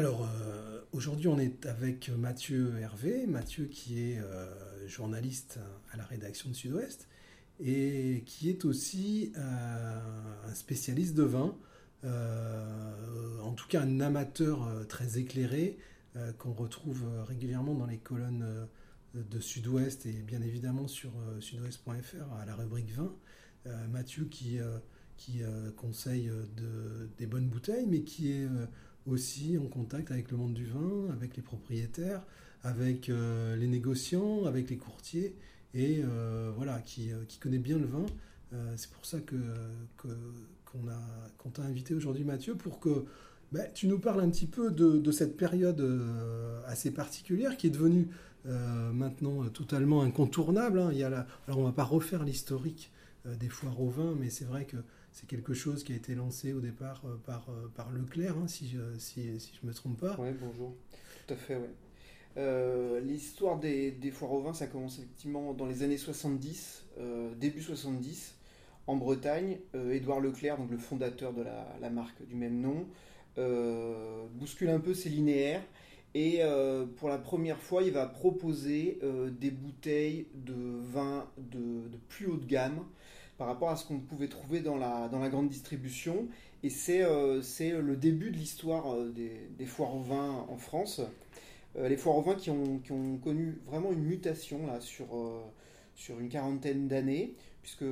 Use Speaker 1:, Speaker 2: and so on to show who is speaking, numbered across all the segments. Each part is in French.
Speaker 1: Alors, aujourd'hui, on est avec Mathieu Hervé. Mathieu qui est journaliste à la rédaction de Sud-Ouest et qui est aussi un spécialiste de vin, en tout cas un amateur très éclairé qu'on retrouve régulièrement dans les colonnes de Sud-Ouest et bien évidemment sur sudouest.fr à la rubrique vin. Mathieu qui euh, conseille euh, de, des bonnes bouteilles, mais qui est euh, aussi en contact avec le monde du vin, avec les propriétaires, avec les négociants, avec les courtiers, et voilà, qui, qui, connaît bien le vin. c'est pour ça que, qu'on a, qu'on t'a invité aujourd'hui, Mathieu, pour que ben, tu nous parles un petit peu de, de cette période assez particulière qui est devenue maintenant totalement incontournable. Hein. Il y a la... Alors on ne va pas refaire l'historique des foires au vin, mais c'est vrai que c'est quelque chose qui a été lancé au départ euh, par, euh, par Leclerc, hein, si, je, si, si je me trompe pas.
Speaker 2: Oui, bonjour. Tout à fait, oui. Euh, l'histoire des, foires au vin, ça commence effectivement dans les années 70, début 70, en Bretagne. Édouard Leclerc, donc le fondateur de la, la, marque du même nom, bouscule un peu ses linéaires. Et pour la première fois, il va proposer des bouteilles de vin de, de, plus haut de gamme, par rapport à ce qu'on pouvait trouver dans la, grande distribution. Et c'est euh, le début de l'histoire euh, des, foires au vin en France. Euh, les foires au vin qui ont, connu vraiment une mutation là, sur une quarantaine d'années, puisque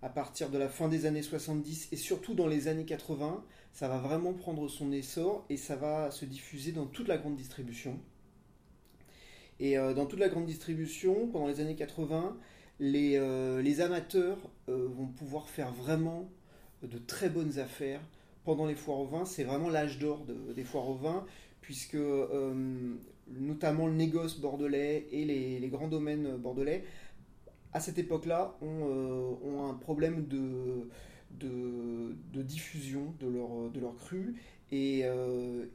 Speaker 2: à partir de la fin des années 70 et surtout dans les années 80, ça va vraiment prendre son essor et ça va se diffuser dans toute la grande distribution. Et dans toute la grande distribution, pendant les années 80, les, euh, les amateurs euh, vont pouvoir faire vraiment de très bonnes affaires pendant les foires au vin. C'est vraiment l'âge d'or des foires au vin, puisque euh, notamment le négoce bordelais et les, grands domaines bordelais, à cette époque-là, ont, un problème de, diffusion de leur, de cru et,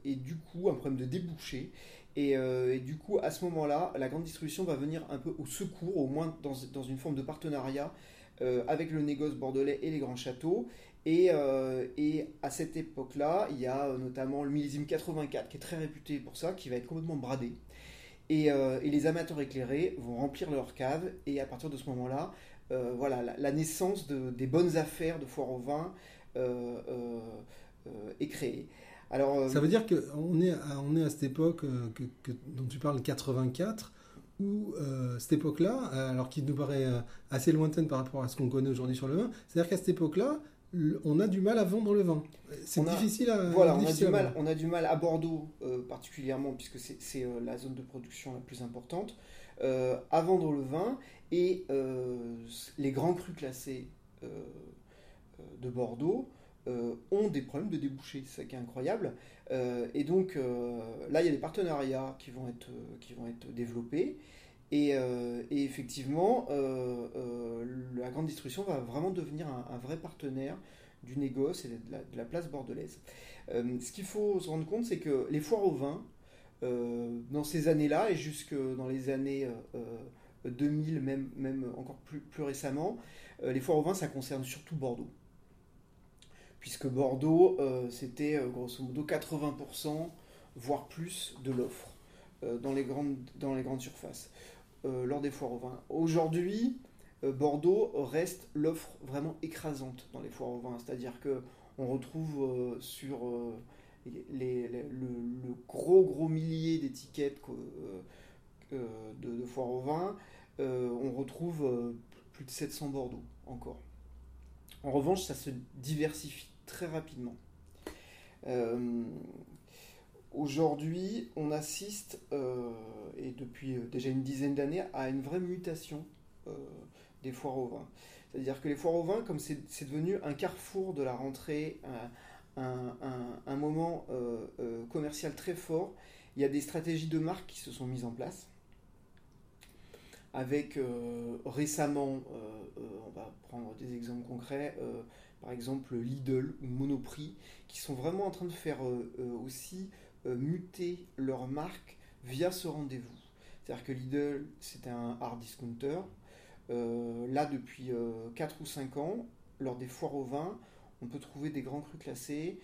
Speaker 2: du coup un problème de débouché. Euh, et, du coup, à ce moment-là, la grande distribution va venir un peu au secours, au moins dans, une forme de partenariat euh, avec le négoce bordelais et les grands châteaux. Et, euh, à cette époque-là, il y a notamment le millésime 84 qui est très réputé pour ça, qui va être complètement bradé. Et, les amateurs éclairés vont remplir leur cave. Et à partir de ce moment-là, voilà, la, naissance de, des bonnes affaires de foire au vin est créée.
Speaker 1: Euh, ça veut dire qu'on est, à, on est à cette époque euh, que, dont tu parles, 84, où euh, cette époque-là, alors qui nous paraît assez lointaine par rapport à ce qu'on connaît aujourd'hui sur le vin, c'est-à-dire qu'à cette époque-là, on a du mal à vendre le vin. C'est difficile à
Speaker 2: voilà, on a du mal. On a du mal à Bordeaux particulièrement puisque c'est la zone de production la plus importante à vendre le vin et les grands crus classés de Bordeaux ont des problèmes de débouché. C'est ça qui est incroyable. Euh, et donc euh, là, il y a des partenariats qui vont être, qui vont être développés. Et, et effectivement, la grande distribution va vraiment devenir un, vrai partenaire du négoce et de la, place bordelaise. ce qu'il faut se rendre compte, c'est que les foires au vin, dans ces années-là et jusque dans les années 2000, même, même encore plus, plus récemment, les foires au vin, ça concerne surtout Bordeaux puisque Bordeaux, euh, c'était euh, grosso modo 80%, voire plus, de l'offre euh, dans, les grandes, dans les grandes surfaces lors des foires au vin. Aujourd'hui, Bordeaux reste l'offre vraiment écrasante dans les foires au vin, c'est-à-dire que on retrouve sur les, le, gros gros millier d'étiquettes de, de, foires au vin, on retrouve plus de 700 Bordeaux encore. En revanche, ça se diversifie très rapidement. Euh, aujourd'hui, on assiste, euh, et depuis euh, déjà une dizaine d'années, à une vraie mutation des foires au vin. C'est-à-dire que les foires au vin, comme c'est devenu un carrefour de la rentrée, un, moment commercial très fort, il y a des stratégies de marque qui se sont mises en place. Avec récemment, on va prendre des exemples concrets, par exemple Lidl ou Monoprix, qui sont vraiment en train de faire euh, euh, aussi euh, muter leur marque via ce rendez-vous. C'est-à-dire que Lidl, c'était un hard discounter. là, depuis 4 ou 5 ans, lors des foires au vin, on peut trouver des grands crus classés.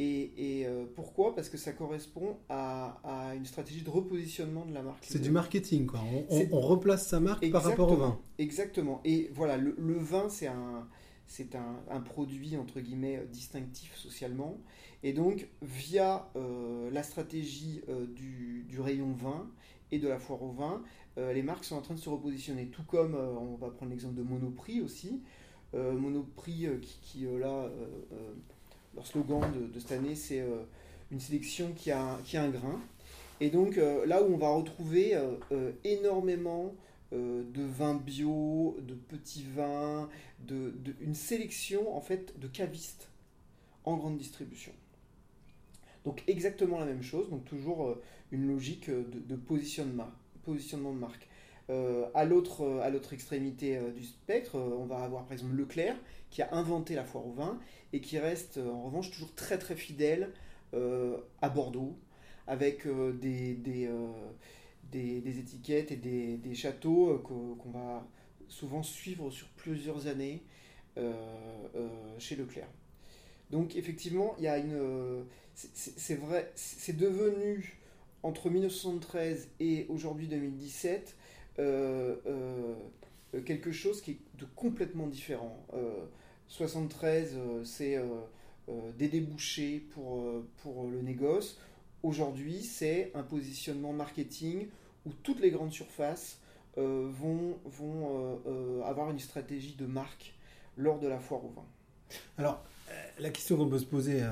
Speaker 2: Et, euh, pourquoi? Parce que ça correspond à, une stratégie de repositionnement de la marque.
Speaker 1: C'est du marketing, quoi. On, replace sa marque par rapport au vin.
Speaker 2: Exactement. Et voilà, le, vin, c'est un, c'est un, produit, entre guillemets, distinctif socialement. Et donc, via euh, la stratégie euh, du, du, rayon vin et de la foire au vin, les marques sont en train de se repositionner. Tout comme, on va prendre l'exemple de Monoprix aussi. Monoprix qui, qui là leur slogan de, cette année, c'est euh, une sélection qui a, qui a un grain. Et donc euh, là où on va retrouver euh, énormément de vins bio, de petits vins, de, une sélection en fait de cavistes en grande distribution. Donc exactement la même chose, donc toujours une logique de, positionnement, positionnement de marque. à l'autre extrémité du spectre, on va avoir par exemple Leclerc qui a inventé la foire au vin et qui reste en revanche toujours très très fidèle euh, à Bordeaux, avec euh, des, euh, des, étiquettes et des, des châteaux qu'on va souvent suivre sur plusieurs années chez Leclerc. Donc effectivement, il y a une, c'est vrai, c'est devenu entre 1973 et aujourd'hui 2017 quelque chose qui est de complètement différent. 73, euh, c'est euh, euh, des débouchés pour, pour le négoce. Aujourd'hui, c'est un positionnement marketing où toutes les grandes surfaces vont, vont avoir une stratégie de marque lors de la foire au vin.
Speaker 1: Alors, la question qu'on peut se poser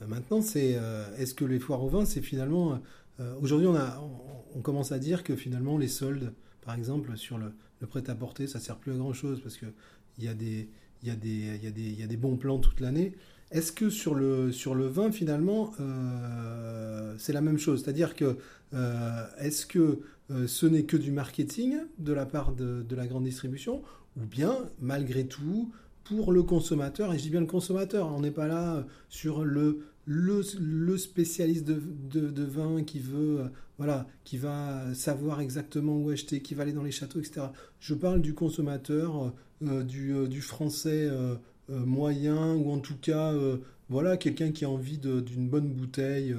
Speaker 1: maintenant, c'est est-ce que les foires au vin, c'est finalement... Aujourd'hui, on, on, commence à dire que finalement, les soldes, par exemple, sur le, le prêt-à-porter, ça sert plus à grand-chose parce qu'il y a des il y, a des, y y a des bons plans toute l'année. Est-ce que sur le, sur le vin, finalement, euh, c'est la même chose? C'est-à-dire que euh, est-ce que euh, ce n'est que du marketing de la part de, de, la grande distribution? Ou bien, malgré tout, pour le consommateur, et je dis bien le consommateur, on n'est pas là sur le, le, spécialiste de, vin qui veut, voilà, qui va savoir exactement où acheter, qui va aller dans les châteaux, etc. Je parle du consommateur euh, euh, du, français euh, moyen, ou en tout cas, voilà, quelqu'un qui a envie d'une bonne bouteille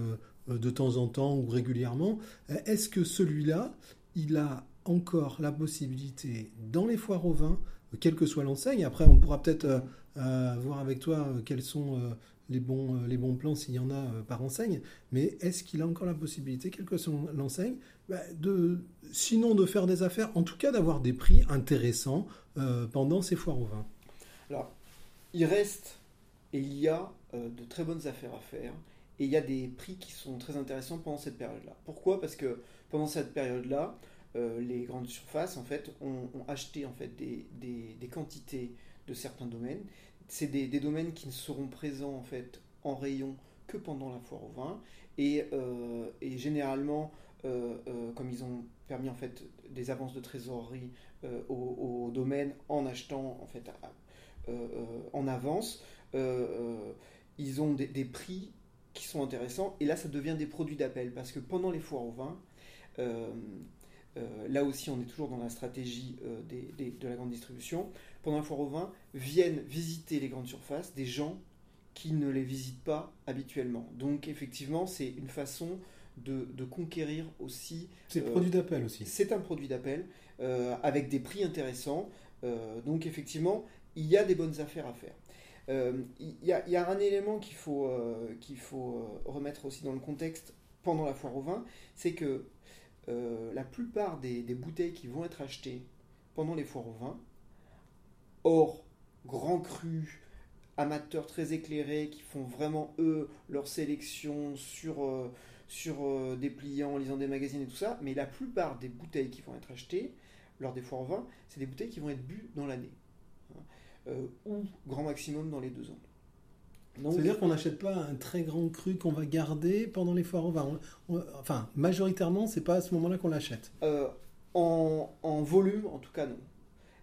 Speaker 1: de temps en temps ou régulièrement, est-ce que celui-là, il a encore la possibilité, dans les foires au vin, quelle que soit l'enseigne, après on pourra peut-être voir avec toi quels sont les, bons, les bons plans s'il y en a par enseigne, mais est-ce qu'il a encore la possibilité, quelle que soit l'enseigne, bah, de, sinon de faire des affaires, en tout cas d'avoir des prix intéressants euh, pendant ces foires au vin?
Speaker 2: Alors, il reste et il y a euh, de très bonnes affaires à faire et il y a des prix qui sont très intéressants pendant cette période-là. Pourquoi? Parce que pendant cette période-là, euh, les grandes surfaces en fait ont, acheté en fait des, des, quantités de certains domaines. C'est des, domaines qui ne seront présents en fait en rayon que pendant la foire au vin. Et, et généralement euh, euh, comme ils ont permis en fait des avances de trésorerie euh, au, domaine en achetant en fait en avance, ils ont des, prix qui sont intéressants. Et là ça devient des produits d'appel. Parce que pendant les foires au vin, là aussi on est toujours dans la stratégie de la grande distribution, pendant la foire au vin viennent visiter les grandes surfaces des gens qui ne les visitent pas habituellement. Donc effectivement c'est une façon de, conquérir aussi.
Speaker 1: C'est un produit d'appel aussi.
Speaker 2: C'est un produit d'appel euh, avec des prix intéressants. Euh, donc effectivement, il y a des bonnes affaires à faire. Euh, il y, a un élément qu'il faut, qu'il faut remettre aussi dans le contexte pendant la foire au vin, c'est que la plupart des, des, bouteilles qui vont être achetées pendant les foires au vin, hors grand cru, amateurs très éclairés qui font vraiment eux leur sélection sur sur euh, des pliants, en lisant des magazines et tout ça, mais la plupart des bouteilles qui vont être achetées lors des foires vin, c'est des bouteilles qui vont être bues dans l'année, hein, euh, ou grand maximum dans les deux ans.
Speaker 1: C'est-à-dire qu'on n'achète pas un très grand cru qu'on va garder pendant les foires au vin. enfin, majoritairement, c'est pas à ce moment-là qu'on l'achète.
Speaker 2: Euh, en, en, volume, en tout cas, non.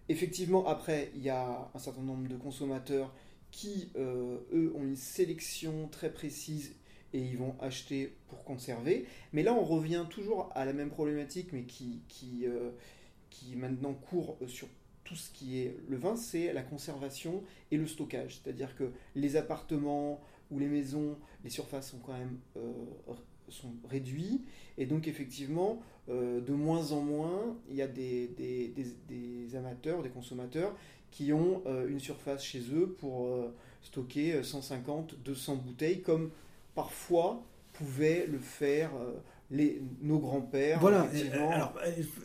Speaker 2: Effectivement, après, il y a un certain nombre de consommateurs qui, eux, ont une sélection très précise et ils vont acheter pour conserver. Mais là, on revient toujours à la même problématique, mais euh, qui maintenant court sur tout ce qui est le vin, c'est la conservation et le stockage. C'est-à-dire que les appartements où les maisons, les surfaces sont quand même sont réduites. Et donc effectivement, de moins en moins, il y a des, des, des, amateurs, des consommateurs qui ont une surface chez eux pour stocker 150, 200 bouteilles, comme parfois pouvaient le faire les, nos grands-pères.
Speaker 1: Voilà, alors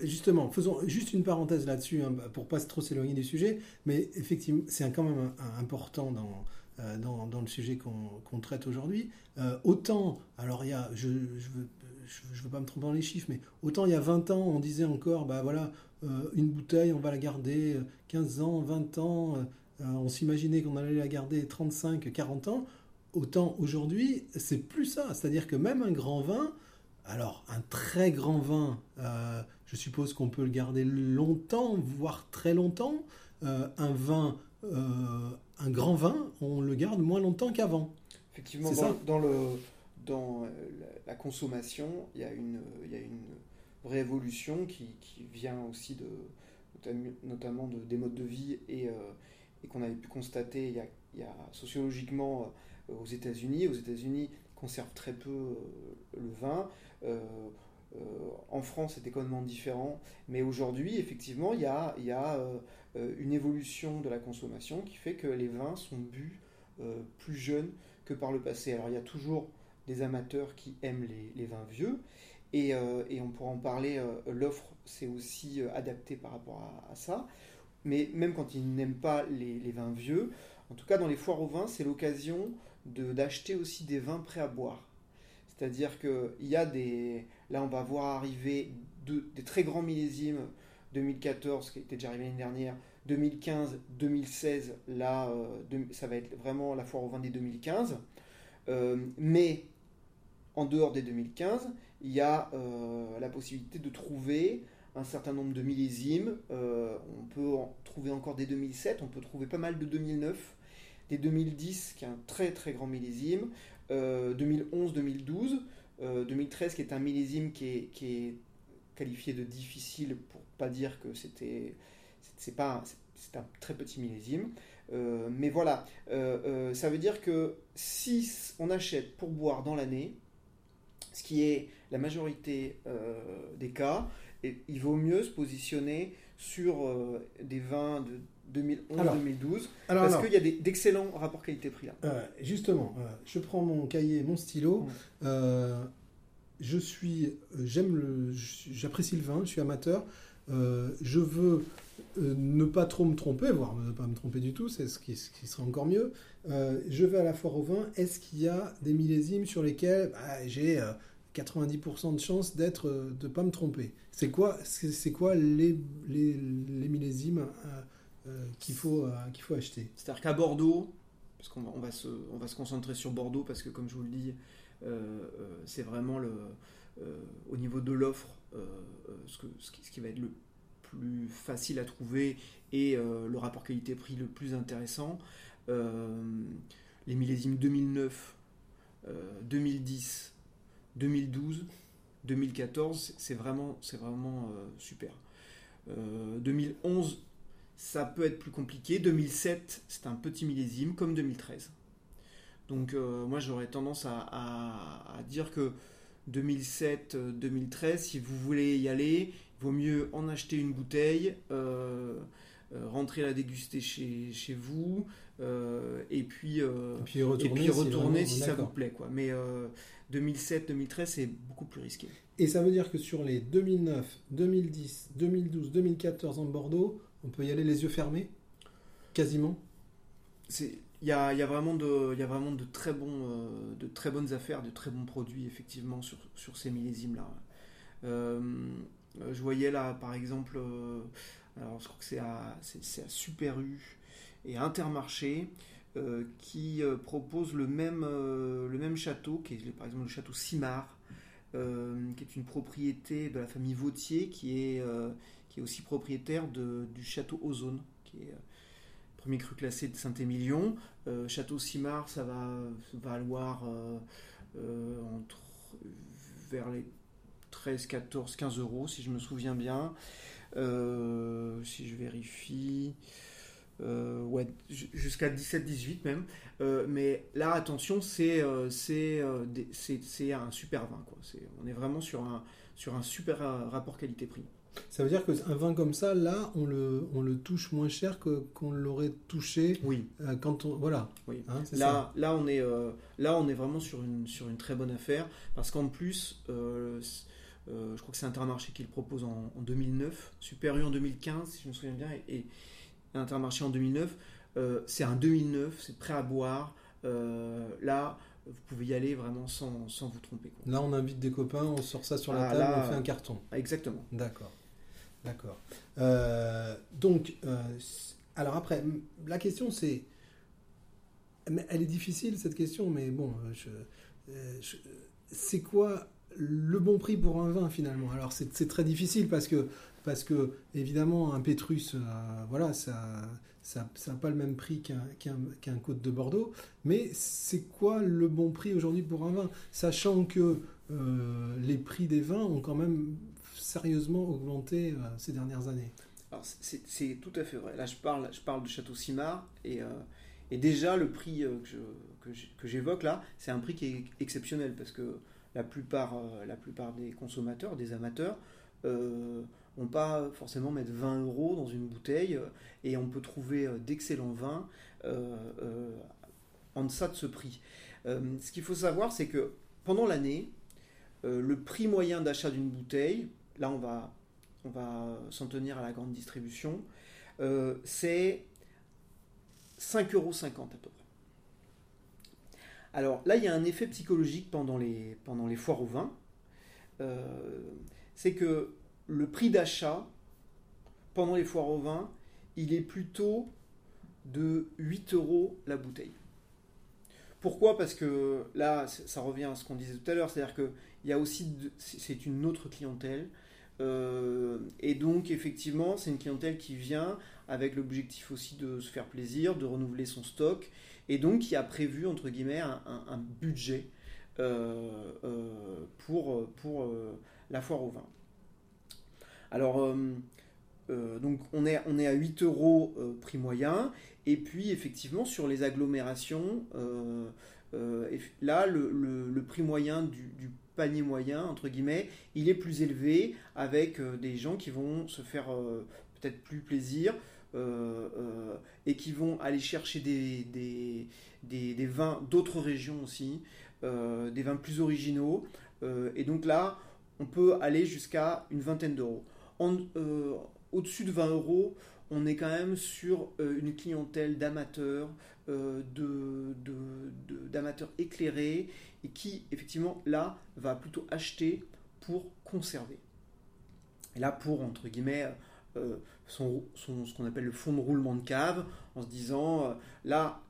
Speaker 1: justement, faisons juste une parenthèse là-dessus hein, pour pas trop s'éloigner du sujet, mais effectivement, c'est quand même important dans, euh, dans, le sujet qu'on traite aujourd'hui. Euh, autant, alors il y a, je ne veux, pas me tromper dans les chiffres, mais autant il y a 20 ans, on disait encore, bah voilà, euh, une bouteille, on va la garder 15 ans, 20 ans, on s'imaginait qu'on allait la garder 35, 40 ans. Autant aujourd'hui, c'est plus ça. C'est-à-dire que même un grand vin, alors, un très grand vin, je suppose qu'on peut le garder longtemps, voire très longtemps. Un vin, un grand vin, on le garde moins longtemps qu'avant.
Speaker 2: Effectivement, dans, dans, le, dans la consommation, il y a une, il y a une vraie évolution qui, qui vient aussi de, notamment de, des modes de vie et, et qu'on avait pu constater il y a, il y a sociologiquement aux États-Unis. Aux États-Unis, conservent très peu le vin. Euh, euh, en France, c'est économiquement différent, mais aujourd'hui, effectivement, il y a, a euh, une évolution de la consommation qui fait que les vins sont bu plus jeunes que par le passé. Alors, il y a toujours des amateurs qui aiment les, vins vieux, et, on pourra en parler, l'offre s'est aussi adaptée par rapport à, ça, mais même quand ils n'aiment pas les, les, vins vieux, en tout cas dans les foires au vin, c'est l'occasion d'acheter aussi des vins prêts à boire. C'est-à-dire qu'il y a des. Là, on va voir arriver des très grands millésimes 2014, qui était déjà arrivé l'année dernière, 2015, 2016. Là, euh, ça va être vraiment la foire au vin des 2015. Euh, mais en dehors des 2015, il y a euh, la possibilité de trouver un certain nombre de millésimes. on peut en trouver encore des 2007, on peut trouver pas mal de 2009, des 2010, qui est un très très grand millésime, 2011-2012, euh, 2013 euh, qui est un millésime qui est, qui est, qualifié de difficile pour pas dire que c'était c'est pas c'est un très petit millésime. Euh, mais voilà, ça veut dire que si on achète pour boire dans l'année, ce qui est la majorité des cas, il vaut mieux se positionner sur des vins de 2011-2012, parce qu'il y a d'excellents rapports qualité-prix là.
Speaker 1: Euh, justement, euh, je prends mon cahier, mon stylo. Euh, je suis, j'aime le, j'apprécie le vin, je suis amateur. je veux ne pas trop me tromper, voire ne pas me tromper du tout, c'est ce qui, ce qui serait encore mieux. je vais à la foire au vin. Est-ce qu'il y a des millésimes sur lesquels bah, j'ai 90% de chance d'être, de pas me tromper? C'est quoi, c'est, quoi les, les, les millésimes qu'il faut, euh, faut acheter.
Speaker 2: C'est-à-dire qu'à Bordeaux, parce qu'on va, on va, se, concentrer sur Bordeaux, parce que comme je vous le dis, euh, c'est vraiment au niveau de l'offre ce, qui, va être le plus facile à trouver et le rapport qualité-prix le plus intéressant. les millésimes 2009, 2010, 2012, 2014, c'est vraiment, c'est vraiment super. 2011, ça peut être plus compliqué. 2007, c'est un petit millésime, comme 2013. Donc euh, moi j'aurais tendance à, dire que 2007-2013, euh, si vous voulez y aller, il vaut mieux en acheter une bouteille, euh, rentrer la déguster chez, chez vous, et puis,
Speaker 1: puis retourner,
Speaker 2: si, ça vous plaît. Quoi. Mais 2007-2013, c'est beaucoup plus risqué.
Speaker 1: Et ça veut dire que sur les 2009, 2010, 2012, 2014 en Bordeaux, on peut y aller les yeux fermés Quasiment
Speaker 2: Il y a, y, a vraiment de, y a vraiment de très, bons, euh, de très bonnes affaires, de très bons produits, effectivement, sur, sur ces millésimes-là. Euh, je voyais là, par exemple, euh, alors je crois que c'est à, à Super U et Intermarché, qui propose le même, le même château, qui est par exemple le château Simard, qui est une propriété de la famille Vautier, qui est qui est aussi propriétaire du château Ozone, qui est euh, premier cru classé de Saint-Émilion. Euh, château Simard, ça va valoir euh, entre, vers les 13, 14, 15 euros, si je me souviens bien. si je vérifie. ouais, jusqu'à 17-18 même. Euh, mais là, attention, c'est un super vin. Quoi. on est vraiment sur un super rapport qualité-prix.
Speaker 1: Ça veut dire qu'un vin comme ça, là, on le, on le touche moins cher que qu'on l'aurait touché
Speaker 2: oui.
Speaker 1: quand on voilà.
Speaker 2: Oui. Hein, là, là, on est là, on est vraiment sur une sur une très bonne affaire parce qu'en plus, je crois que c'est Intermarché qui le propose en, 2009, Super U en 2015, si je me souviens bien, et Intermarché en 2009. Euh, c'est un 2009, c'est prêt à boire. Euh, là, vous pouvez y aller vraiment sans, sans vous tromper.
Speaker 1: Là, on invite des copains, on sort ça sur la ah, table, on fait un carton.
Speaker 2: Exactement.
Speaker 1: D'accord. D'accord. Euh, donc, alors après, la question c'est. Elle est difficile cette question, mais bon, c'est quoi le bon prix pour un vin finalement? Alors c'est très difficile parce que parce que évidemment un Pétrus, euh, voilà, ça ça n'a pas le même prix qu'un Côte de Bordeaux, mais c'est quoi le bon prix aujourd'hui pour un vin? Sachant que euh, les prix des vins ont quand même sérieusement augmenté euh, ces dernières années.
Speaker 2: Alors c'est tout à fait vrai. Là je parle, je parle de Château Simard et, et déjà le prix que j'évoque là, c'est un prix qui est exceptionnel parce que la plupart, la plupart des consommateurs, des amateurs, on pas forcément mettre 20 euros dans une bouteille euh, et on peut trouver euh, d'excellents vins euh, en deçà de ce prix. ce qu'il faut savoir, c'est que pendant l'année, le prix moyen d'achat d'une bouteille, là on va, s'en tenir à la grande distribution, c'est 5,50 euros à peu près. Alors là, il y a un effet psychologique pendant les, foires au vin. c'est que le prix d'achat pendant les foires au vin, il est plutôt de 8 euros la bouteille. Pourquoi? Parce que là, ça revient à ce qu'on disait tout à l'heure, c'est-à-dire que il y a aussi, c'est une autre clientèle, euh, et donc effectivement, c'est une clientèle qui vient avec l'objectif aussi de se faire plaisir, de renouveler son stock, et donc qui a prévu entre guillemets un, budget euh, euh, pour, pour la foire au vin. Alors, euh, euh, donc on est, on est à 8 euros euh, prix moyen. Et puis, effectivement, sur les agglomérations, là, le, prix moyen du, panier moyen, entre guillemets, il est plus élevé avec des gens qui vont se faire peut-être plus plaisir et qui vont aller chercher des, vins d'autres régions aussi, des vins plus originaux. et donc là, on peut aller jusqu'à une vingtaine d'euros. Euh, au-dessus de 20 euros, on est quand même sur euh, une clientèle d'amateurs, euh, d'amateurs éclairés, et qui, effectivement, là, va plutôt acheter pour conserver. Et là, pour, entre guillemets, son, ce qu'on appelle le fonds de roulement de cave, en se disant, là,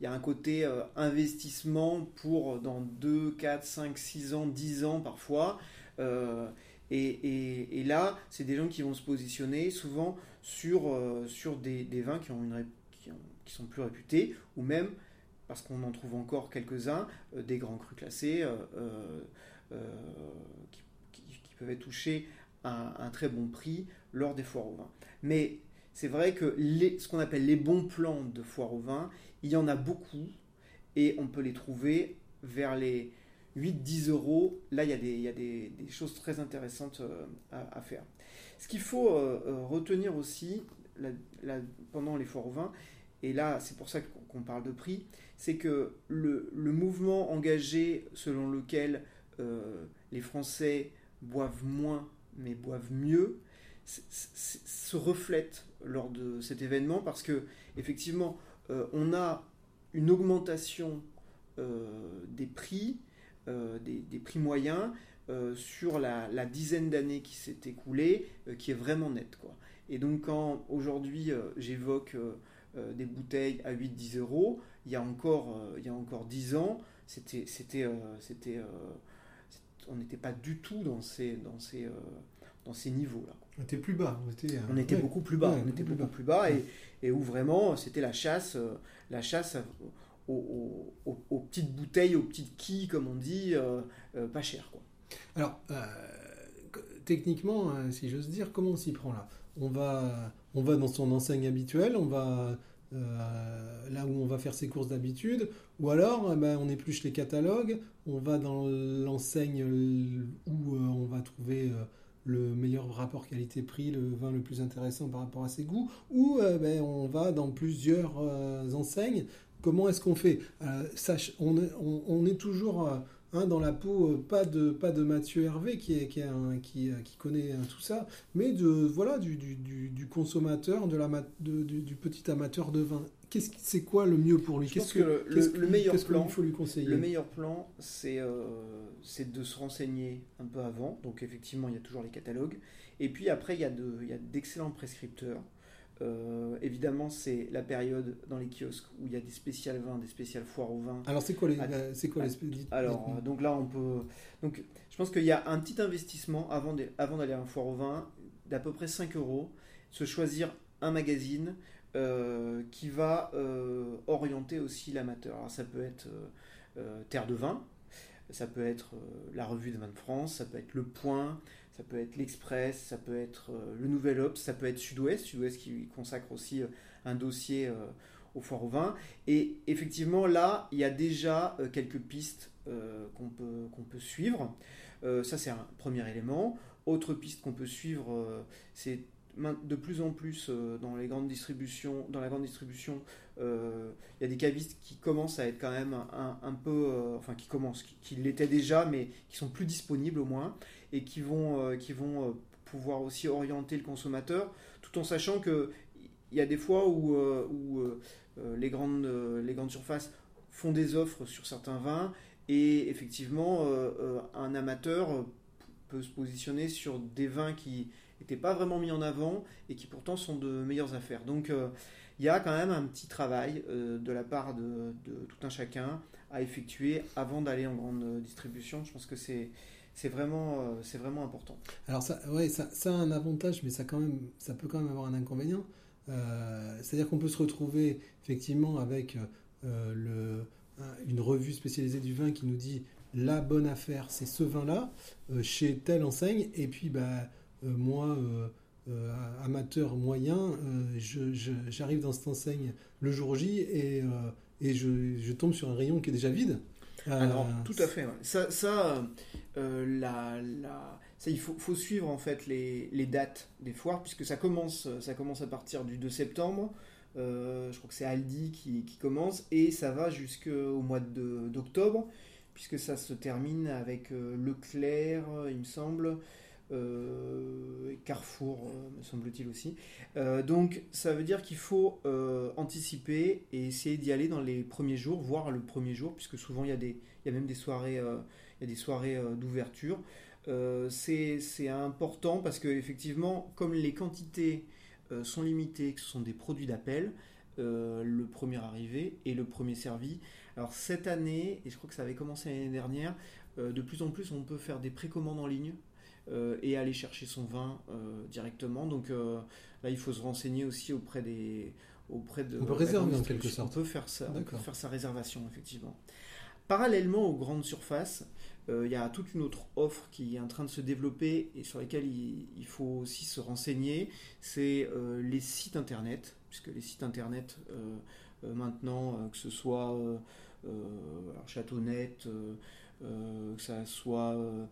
Speaker 2: il y a un côté investissement pour dans 2, 4, 5, 6 ans, 10 ans parfois. Et, là, c'est des gens qui vont se positionner souvent sur, euh, sur des, vins qui, ont une, qui, sont plus réputés, ou même, parce qu'on en trouve encore quelques-uns, euh, des grands crus classés euh, qui, peuvent être touchés à un très bon prix lors des foires au vin. Mais c'est vrai que ce qu'on appelle les bons plans de foires au vin, il y en a beaucoup, et on peut les trouver vers les 8-10 euros, là il y a des, choses très intéressantes euh, à, faire. Ce qu'il faut euh, euh, retenir aussi pendant les foires au vin, et là c'est pour ça qu'on parle de prix, c'est que le, mouvement engagé selon lequel les Français boivent moins mais boivent mieux, se reflète lors de cet événement parce que effectivement on a une augmentation des prix euh, des, prix moyens euh, sur la, dizaine d'années qui s'est écoulée, euh, qui est vraiment nette. Quoi. Et donc quand aujourd'hui j'évoque des bouteilles à 8-10 euros, il y a encore, il y a encore 10 ans, c'était, c'était, c'était, on n'était pas du tout dans ces, dans ces, dans ces niveaux-là.
Speaker 1: On était plus bas.
Speaker 2: On était, on était beaucoup plus bas. on était beaucoup plus bas, et, et, où vraiment c'était la chasse, la chasse aux, petites bouteilles, aux petites quilles, comme on dit, euh, euh, pas cher. Quoi.
Speaker 1: Alors, euh, techniquement, si j'ose dire, comment on s'y prend là? On va, on va dans son enseigne habituelle, on va euh, là où on va faire ses courses d'habitude, ou alors eh ben, on épluche les catalogues, on va dans l'enseigne où euh, on va trouver euh, le meilleur rapport qualité-prix, le vin le plus intéressant par rapport à ses goûts, ou ben, on va dans plusieurs enseignes. Comment est-ce qu'on fait? On, on, est toujours Hein, dans la peau, euh, pas de, pas de Mathieu Hervé qui, est, qui, qui, qui, connaît hein, tout ça, mais de, voilà, du, du, du consommateur, de la, du, petit amateur de vin. Qu'est-ce, c'est quoi le mieux pour lui?
Speaker 2: Qu'est-ce que, le, meilleur plan, faut lui conseiller? Le meilleur plan, c'est, euh, c'est de se renseigner un peu avant. Donc effectivement, il y a toujours les catalogues. Et puis après, il y a, de, il y a d'excellents prescripteurs. Euh, évidemment, c'est la période dans les kiosques où il y a des spéciales vins, des spéciales foires au vin.
Speaker 1: Alors, c'est quoi les, c'est quoi les
Speaker 2: Alors, donc là, on peut. Donc, je pense qu'il y a un petit investissement avant, avant d'aller à un foire au vin d'à peu près 5 euros. Se choisir un magazine euh, qui va euh, orienter aussi l'amateur. Alors, ça peut être Terre de vin, ça peut être la revue de Vin de France, ça peut être Le Point, ça peut être l'Express, ça peut être euh, le Nouvel Ops, ça peut être Sud-Ouest, Sud-Ouest qui consacre aussi euh, un dossier euh, au foire au vin. Et effectivement, là, il y a déjà quelques pistes qu'on peut, qu'on peut suivre. ça, c'est un premier élément. Autre piste qu'on peut suivre, c'est de plus en plus dans les grandes distributions, dans la grande distribution, il y a des cavistes qui commencent à être quand même un, peu, enfin qui commencent, qui, l'étaient déjà, mais qui sont plus disponibles au moins et qui vont, euh, qui vont euh, pouvoir aussi orienter le consommateur, tout en sachant que il y a des fois où, euh, où les, grandes, les grandes surfaces font des offres sur certains vins et effectivement un amateur peut se positionner sur des vins qui n'étaient pas vraiment mis en avant et qui pourtant sont de meilleures affaires. Donc il y a quand même un petit travail de la part de, tout un chacun à effectuer avant d'aller en grande distribution. Je pense que c'est vraiment, euh, important.
Speaker 1: Alors ça, ça, a un avantage, mais ça, quand même, peut quand même avoir un inconvénient. Euh, c'est-à-dire qu'on peut se retrouver effectivement avec euh, une revue spécialisée du vin qui nous dit la bonne affaire, c'est ce vin-là, chez telle enseigne, et puis bah, moi, amateur moyen, j'arrive dans cette enseigne le jour J et, et je, tombe sur un rayon qui est déjà vide.
Speaker 2: Alors, tout à fait. Ça, ça, euh, il faut, faut, suivre en fait les, les, dates des foires, puisque ça commence, ça commence à partir du 2 septembre. Euh, je crois que c'est Aldi qui, qui, commence, et ça va jusqu'au mois d'octobre, puisque ça se termine avec euh, Leclerc, il me semble, euh, Carrefour, euh, me semble-t-il aussi. Euh, donc ça veut dire qu'il faut anticiper et essayer d'y aller dans les premiers jours, voire le premier jour, puisque souvent il y a, des, il y a même des soirées, il y a des soirées d'ouverture. c'est important parce que effectivement, comme les quantités sont limitées, que ce sont des produits d'appel, le premier arrivé et le premier servi. Alors cette année, et je crois que ça avait commencé l'année dernière, de plus en plus on peut faire des précommandes en ligne et aller chercher son vin euh, directement. Donc euh, là, il faut se renseigner aussi auprès des auprès de.
Speaker 1: On peut réserver en quelque sorte.
Speaker 2: On peut faire ça. On peut faire sa réservation effectivement. Parallèlement aux grandes surfaces, il y a toute une autre offre qui est en train de se développer et sur laquelle il, faut aussi se renseigner. C'est les sites internet, puisque les sites internet maintenant, que ce soit Châteaunet, que ça soit euh,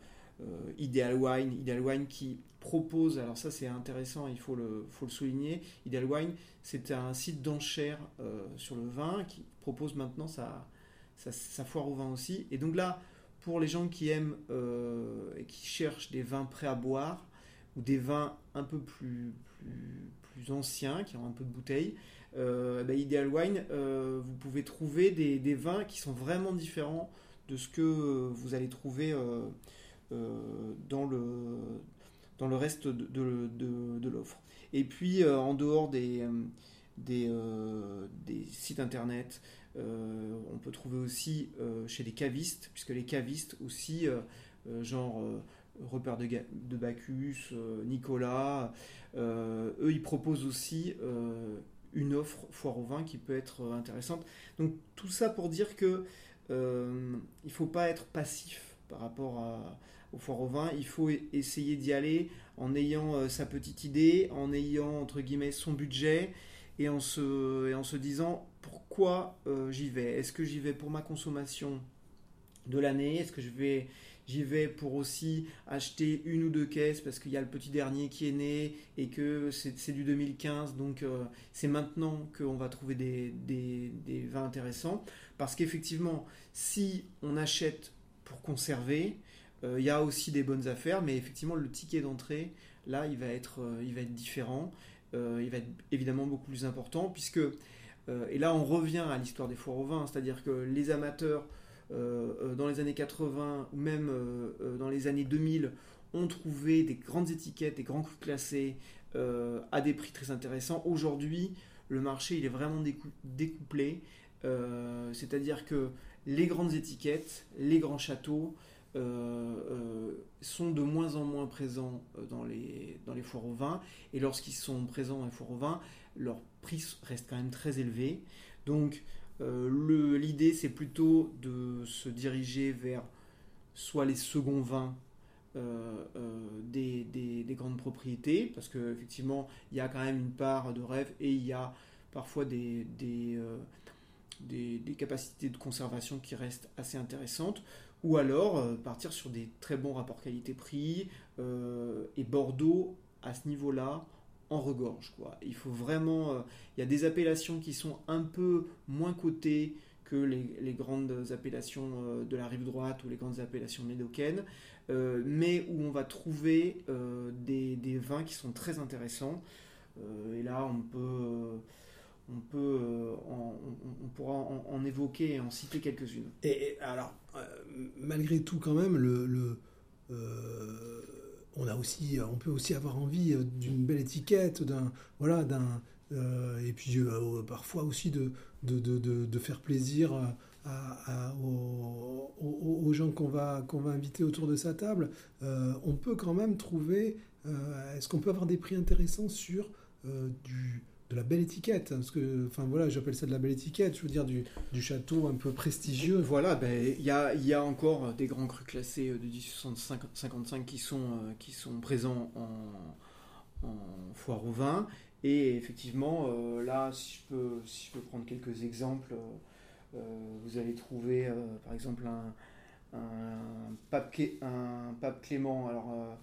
Speaker 2: Ideal Wine, Ideal Wine qui propose, alors ça c'est intéressant, il faut le, faut le souligner, Ideal Wine c'est un site d'enchères euh, sur le vin qui propose maintenant sa, sa, foire au vin aussi. Et donc là, pour les gens qui aiment euh, et qui cherchent des vins prêts à boire ou des vins un peu plus, plus, anciens, qui ont un peu de bouteille, bah, Ideal Wine, vous pouvez trouver des, vins qui sont vraiment différents de ce que vous allez trouver euh, dans, le, dans le reste de, de, l'offre. Et puis, euh, en dehors des, des, des sites internet, on peut trouver aussi chez les cavistes, puisque les cavistes aussi, genre Repère de, de Bacchus, Nicolas, eux, ils proposent aussi une offre foire au vin qui peut être intéressante. Donc tout ça pour dire que il ne faut pas être passif par rapport au foire au vin. Il faut essayer d'y aller en ayant sa petite idée, en ayant entre guillemets son budget et en se, et en se disant pourquoi j'y vais. Est-ce que j'y vais pour ma consommation de l'année? Est-ce que je vais J'y vais pour aussi acheter une ou deux caisses parce qu'il y a le petit dernier qui est né et que c'est du 2015. Donc euh, c'est maintenant qu'on va trouver des, des, vins intéressants? Parce qu'effectivement, si on achète pour conserver, euh, il y a aussi des bonnes affaires. Mais effectivement, le ticket d'entrée, là, il va être, euh, il va être différent. il va être évidemment beaucoup plus important puisque... et là, on revient à l'histoire des foires au vin, c'est-à-dire que les amateurs euh, euh, dans les années 80 ou même euh, dans les années 2000 ont trouvé des grandes étiquettes, des grands crus classés à des prix très intéressants. Aujourd'hui, le marché il est vraiment découplé, c'est-à-dire que les grandes étiquettes, les grands châteaux sont de moins en moins présents dans les, dans foires au vin, et lorsqu'ils sont présents dans les foires au vin, leur prix reste quand même très élevé. Donc euh, l'idée, c'est plutôt de se diriger vers soit les seconds vins euh, euh, des, grandes propriétés, parce qu'effectivement, il y a quand même une part de rêve et il y a parfois des, capacités de conservation qui restent assez intéressantes, ou alors partir sur des très bons rapports qualité-prix, et Bordeaux, à ce niveau-là, en regorge. Quoi. Il faut vraiment. Euh, il y a des appellations qui sont un peu moins cotées que les, grandes appellations euh, de la rive droite ou les grandes appellations médocaines, euh, mais où on va trouver des, vins qui sont très intéressants. et là, on peut. On, peut on, pourra en, évoquer et en citer quelques-unes.
Speaker 1: Et, alors, malgré tout, quand même, le, le on a aussi, on peut aussi avoir envie euh, d'une belle étiquette, d'un voilà, d'un euh, et puis euh, parfois aussi de de, de, de, faire plaisir à, aux, gens qu'on va qu'on va inviter autour de sa table. on peut quand même trouver, est-ce qu'on peut avoir des prix intéressants sur du de la belle étiquette, parce que, enfin voilà, j'appelle ça de la belle étiquette, je veux dire du, château un peu prestigieux.
Speaker 2: Voilà, ben, il y, a, y, a, encore des grands crus classés de 1855 qui sont, euh, qui sont présents en, foire au vin, et effectivement, euh, là, si je, peux, si je peux prendre quelques exemples, euh, vous allez trouver par exemple un, un, pape, un pape Clément, alors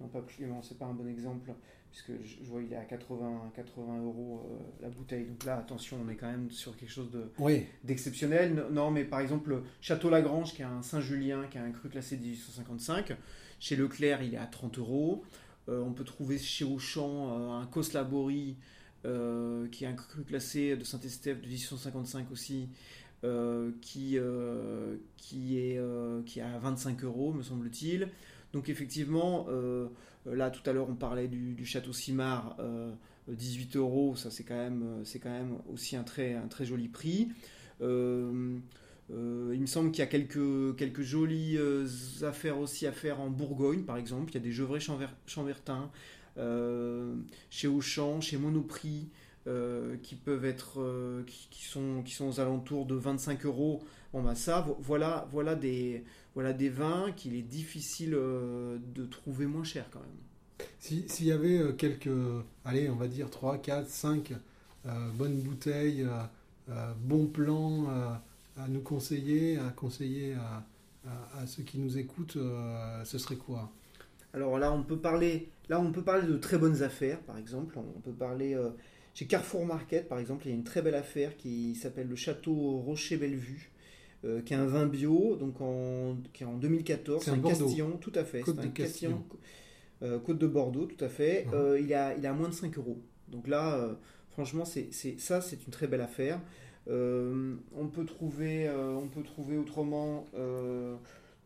Speaker 2: non, pape Clément, c'est pas un bon exemple puisque je, vois il est à 80, 80 euros euh, la bouteille. Donc là, attention, on est quand même sur quelque chose de, d'exceptionnel. Non, mais par exemple, Château Lagrange, qui a un Saint-Julien, qui a un cru classé de 1855. Chez Leclerc, il est à 30 euros. Euh, on peut trouver chez Auchan euh, un Cos Labori, qui est un cru classé de Saint-Estèphe de 1855 aussi. qui, qui, est, qui est à 25 euros, me semble-t-il. Donc effectivement, là tout à l'heure on parlait du, château Simard, 18 euh, euros, ça c'est quand même, c'est quand même aussi un très, joli prix. Euh, il me semble qu'il y a quelques, quelques jolies affaires aussi à faire en Bourgogne, par exemple. Il y a des Gevrey Chambertin, chez Auchan, chez Monoprix, qui peuvent être, qui, sont, qui sont aux alentours de 25 euros. Bon bah ça, voilà, voilà des, voilà des vins qu'il est difficile euh, de trouver moins cher quand même.
Speaker 1: S'il y avait euh, quelques, allez, on va dire 3, 4, 5 bonnes bouteilles, euh, bons plans à nous conseiller, à conseiller à, ceux qui nous écoutent, ce serait quoi?
Speaker 2: Alors là, on peut parler, là, on peut parler de très bonnes affaires, par exemple. On peut parler chez Carrefour Market, par exemple, il y a une très belle affaire qui s'appelle le Château Rocher-Bellevue euh, qui est un vin bio, donc en, qui est en 2014.
Speaker 1: C'est un,
Speaker 2: Castillon, tout à fait.
Speaker 1: Côte un Castillon.
Speaker 2: Euh, Côte de Bordeaux, tout à fait. Euh, il, a, il a moins de 5 euros. Donc là, franchement, c'est, ça, c'est une très belle affaire. on, peut trouver, on peut trouver autrement,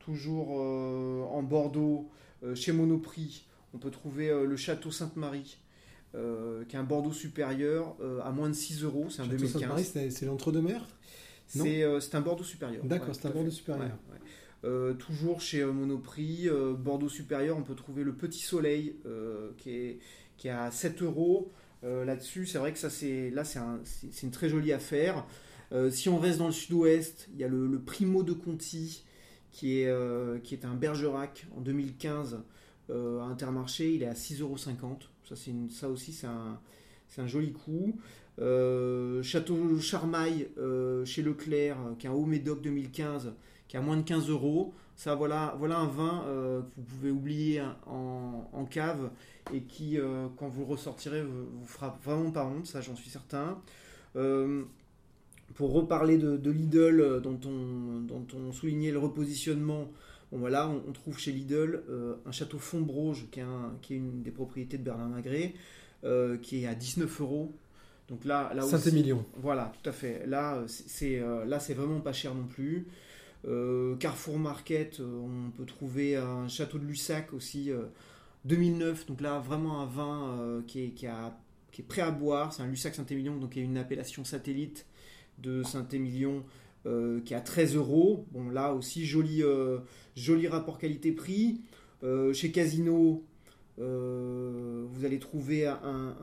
Speaker 2: toujours en Bordeaux, chez Monoprix, on peut trouver le Château Sainte-Marie. qui est un Bordeaux supérieur à moins de 6 euros, c'est un Château 2015. Sainte-Marie,
Speaker 1: c'est l'entre-deux-mer
Speaker 2: euh, c'est un Bordeaux supérieur.
Speaker 1: D'accord, c'est un Bordeaux supérieur.
Speaker 2: Euh, toujours chez euh, Monoprix, Bordeaux supérieur, on peut trouver le Petit Soleil qui, est, qui est à 7 euros. Là-dessus, c'est vrai que ça, c'est là, c'est un, une très jolie affaire. si on reste dans le sud-ouest, il y a le, Primo de Conti qui est, qui est un Bergerac en 2015 à Intermarché. Il est à 6,50€. Ça, ça aussi, c'est un, un, joli coup. Château Charmaille chez Leclerc, qui est un Haut Médoc 2015, qui a moins de 15 euros. Ça, voilà, voilà un vin que vous pouvez oublier en, cave et qui, euh, quand vous le ressortirez, vous, fera vraiment pas honte, ça j'en suis certain. Euh, pour reparler de, Lidl, euh, dont on, soulignait le repositionnement, voilà, on, trouve chez Lidl un château Fontbroge, qui est, qui est une des propriétés de Bernard Magré, qui est à 19 euros.
Speaker 1: Donc là, là Saint-Émilion.
Speaker 2: Voilà, tout à fait. Là, c'est là, c'est vraiment pas cher non plus. Carrefour Market, on peut trouver un château de Lussac aussi 2009, donc là vraiment un vin euh, qui, est, qui, a, qui, est, prêt à boire. C'est un Lussac Saint-Émilion, donc il y a une appellation satellite de Saint-Émilion euh, qui est à 13 euros. Bon là aussi joli, euh, joli rapport qualité-prix. chez Casino, vous allez trouver un,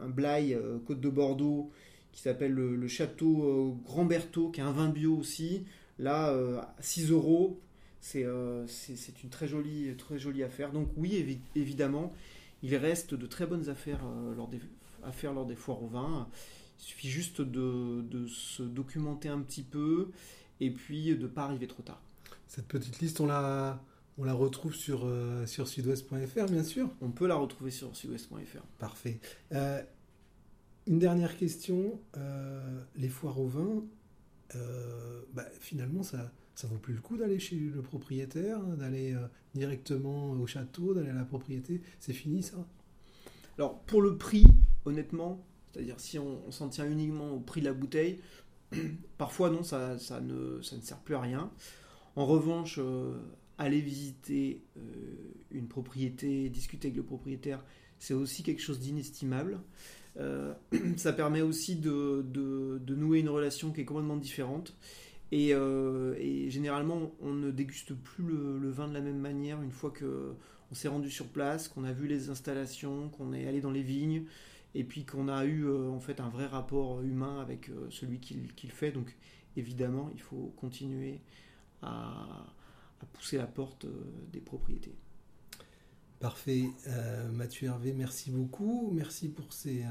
Speaker 2: un, Blaye Côte de Bordeaux qui s'appelle le, château Grand Berthaud, qui est un vin bio aussi. Là, 6 euros euh, c'est une très jolie, très jolie affaire. Donc oui, évidemment, il reste de très bonnes affaires euh, lors des, à faire lors des foires au vin. Il suffit juste de, se documenter un petit peu et puis de ne pas arriver trop tard.
Speaker 1: Cette petite liste, on la, on la retrouve sur, euh, sur sudouest.fr, bien sûr
Speaker 2: On peut la retrouver sur sudouest.fr.
Speaker 1: Parfait. une dernière question. les foires au vin, bah, finalement, ça ça vaut plus le coup d'aller chez le propriétaire, d'aller euh, directement au château, d'aller à la propriété. C'est fini ça?
Speaker 2: Alors pour le prix, honnêtement, c'est-à-dire si on, s'en tient uniquement au prix de la bouteille, parfois non, ça, ça, ne, ça, ne, sert plus à rien. En revanche, euh, aller visiter euh, une propriété, discuter avec le propriétaire, c'est aussi quelque chose d'inestimable. ça permet aussi de, nouer une relation qui est complètement différente. Euh, et, généralement, on ne déguste plus le, vin de la même manière une fois que on s'est rendu sur place, qu'on a vu les installations, qu'on est allé dans les vignes, et puis qu'on a eu euh, en fait un vrai rapport humain avec euh, celui qui, le fait. Donc évidemment, il faut continuer à, pousser la porte des propriétés.
Speaker 1: Parfait. Mathieu Hervé, merci beaucoup. Merci pour, ces,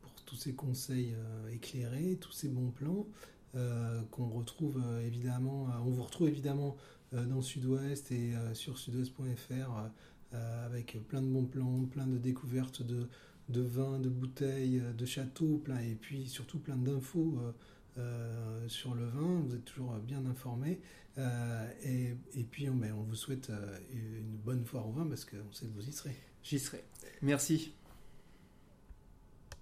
Speaker 1: pour tous ces conseils éclairés, tous ces bons plans. Euh, qu'on retrouve euh, évidemment, euh, on vous retrouve évidemment dans sud-ouest et sur sud-ouest.fr avec plein de bons plans, plein de découvertes de, de vins, de bouteilles, de châteaux, plein, et puis surtout plein d'infos sur le vin. Vous êtes toujours bien informés. Et, et, puis on, ben, vous souhaite une bonne foire au vin parce qu'on sait que vous y serez.
Speaker 2: J'y serai. Merci.